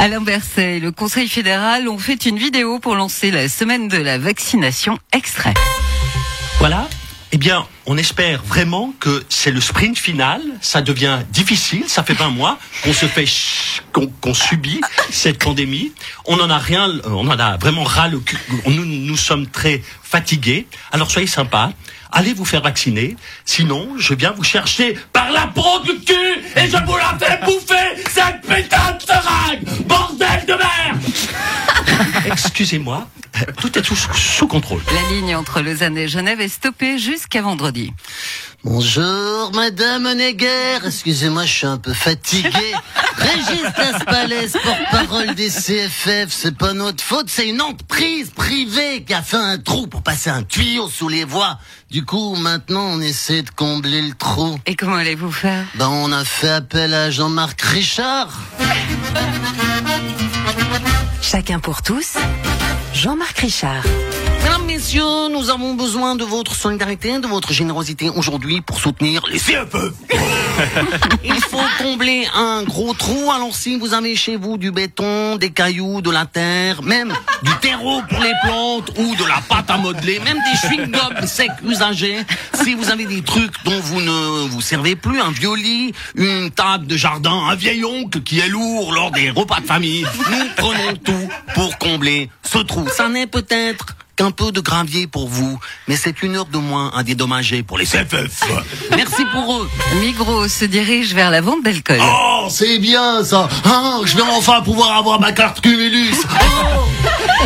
Alain Berset et le Conseil fédéral ont fait une vidéo pour lancer la semaine de la vaccination extrait. Voilà. Eh bien, on espère vraiment que c'est le sprint final. Ça devient difficile. Ça fait 20 mois qu'on se fait, qu'on subit cette pandémie. On en a rien, euh, on en a vraiment ras le cul. Nous, nous sommes très fatigués. Alors soyez sympas. Allez vous faire vacciner. Sinon, je viens vous chercher par la peau du cul et je vous la fais bouffer cette putain de seringue. Excusez-moi. Tout est sous, sous contrôle. La ligne entre Lausanne et Genève est stoppée jusqu'à vendredi. Bonjour, Madame Neger. Excusez-moi, je suis un peu fatigué. Régis Laspalès, porte-parole des CFF, c'est pas notre faute, c'est une entreprise privée qui a fait un trou pour passer un tuyau sous les voies. Du coup, maintenant, on essaie de combler le trou. Et comment allez-vous faire? Ben, on a fait appel à Jean-Marc Richard. Chacun pour tous, Jean-Marc Richard. Mesdames, messieurs, nous avons besoin de votre solidarité, de votre générosité aujourd'hui pour soutenir les CFE. Il faut combler un gros trou. Alors si vous avez chez vous du béton, des cailloux, de la terre, même du terreau pour les plantes ou de la pâte à modeler, même des chewing-gums secs usagés, si vous avez des trucs dont vous ne vous servez plus, un vieux lit, une table de jardin, un vieil oncle qui est lourd lors des repas de famille, nous prenons tout pour combler ce trou. Ça n'est peut-être qu'un peu de gravier pour vous, mais c'est une heure de moins à dédommager pour les CFF. Merci pour eux. Migros se dirige vers la vente d'alcool. Oh, c'est bien ça. Ah, je vais enfin pouvoir avoir ma carte Cumulus.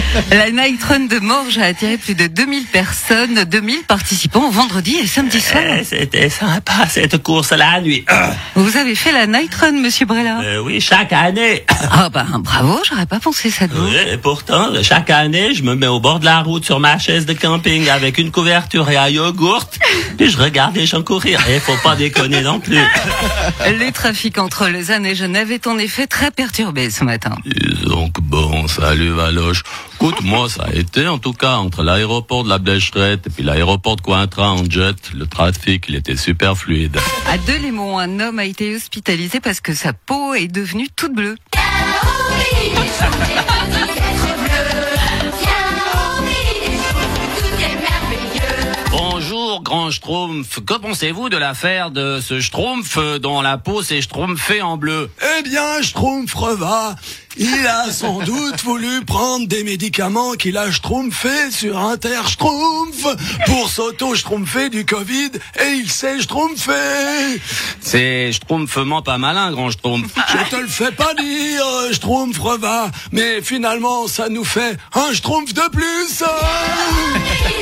La Night Run de Morges a attiré plus de 2000 personnes, 2000 participants vendredi et samedi soir. Eh, C'était sympa cette course la nuit. Vous avez fait la Night Run, monsieur Brella? Euh, oui, chaque année. Ah ben bravo, j'aurais pas pensé ça de vous. Oui, et pourtant, chaque année, je me mets au bord de la route sur ma chaise de camping avec une couverture et un yogourt, puis je regarde les gens courir. Et faut pas déconner non plus. Le trafic entre Lausanne et Genève est en effet très perturbé ce matin. Donc bon, salut Valoche. Écoute, moi ça a été en tout cas entre l'aéroport de la Blécherette et puis l'aéroport de Cointrin en jet, le trafic il était super fluide. À Delémont, un homme a été hospitalisé parce que sa peau est devenue toute bleue. Bonjour, grand Schtroumpf. Que pensez-vous de l'affaire de ce Schtroumpf dont la peau s'est schtroumpfée en bleu? Eh bien, Schtroumpf reva. Il a sans doute voulu prendre des médicaments qu'il a schtroumpfé sur Inter-Schtroumpf pour s'auto-schtroumpfer du Covid et il s'est schtroumpfé. C'est schtroumpfement pas malin, grand Schtroumpf. Je te le fais pas dire, Schtroumpf reva, mais finalement, ça nous fait un Schtroumpf de plus.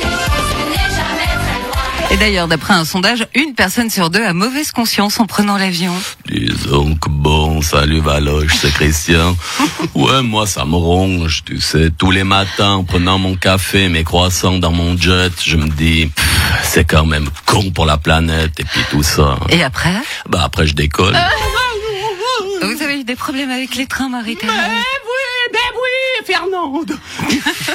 D'ailleurs, d'après un sondage, une personne sur deux a mauvaise conscience en prenant l'avion. Disons que bon, salut Valoche, c'est Christian. Ouais, moi ça me ronge, tu sais, tous les matins en prenant mon café, mes croissants dans mon jet, je me dis, c'est quand même con pour la planète et puis tout ça. Et après? Bah après je décolle. Vous avez eu des problèmes avec les trains maritaires oui, ben oui, Fernande.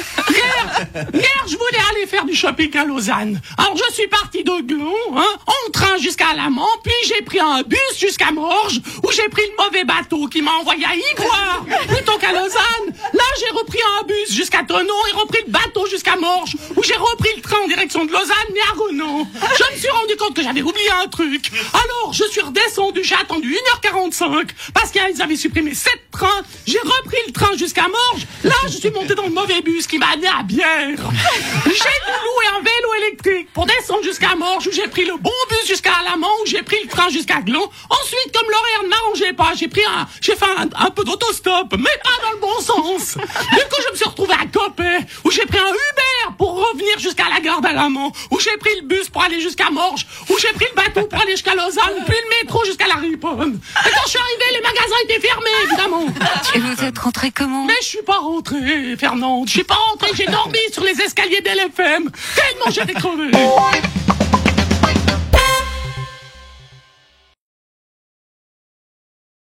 hier, je voulais aller faire du shopping à Lausanne. Alors, je suis parti de Glon, hein, en train jusqu'à Lamant, puis j'ai pris un bus jusqu'à Morges, où j'ai pris le mauvais bateau qui m'a envoyé à Ivoire, plutôt qu'à Lausanne. Là, j'ai repris un bus jusqu'à Tonon et repris le bateau jusqu'à Morges, où j'ai repris le train en direction de Lausanne, mais à Renan. Je me suis rendu compte que j'avais oublié un truc. Alors, je suis redescendu, j'ai attendu 1h45, parce qu'ils avaient supprimé 7 trains. J'ai repris le train jusqu'à Morges. Là, je suis monté dans le mauvais bus qui m'a amené à Bière. J'ai dû louer un vélo électrique pour descendre jusqu'à Morges, où j'ai pris le bon bus jusqu'à Alamand, où j'ai pris le train jusqu'à Gland. Ensuite, comme l'horaire ne m'arrangeait pas, j'ai pris un, j'ai fait un, peu d'autostop, mais pas dans le bon sens. Du coup, je me suis retrouvé à Copé, où j'ai pris un revenir jusqu'à la gare d'Alamand, où j'ai pris le bus pour aller jusqu'à Morges, où j'ai pris le bateau pour aller jusqu'à Lausanne, puis le métro jusqu'à la Riponne. Et quand je suis arrivé, les magasins étaient fermés, évidemment. Et vous êtes rentré comment? Mais je suis pas rentré, Fernande. Je suis pas rentré, j'ai dormi sur les escaliers d'LFM. Tellement j'étais crevé.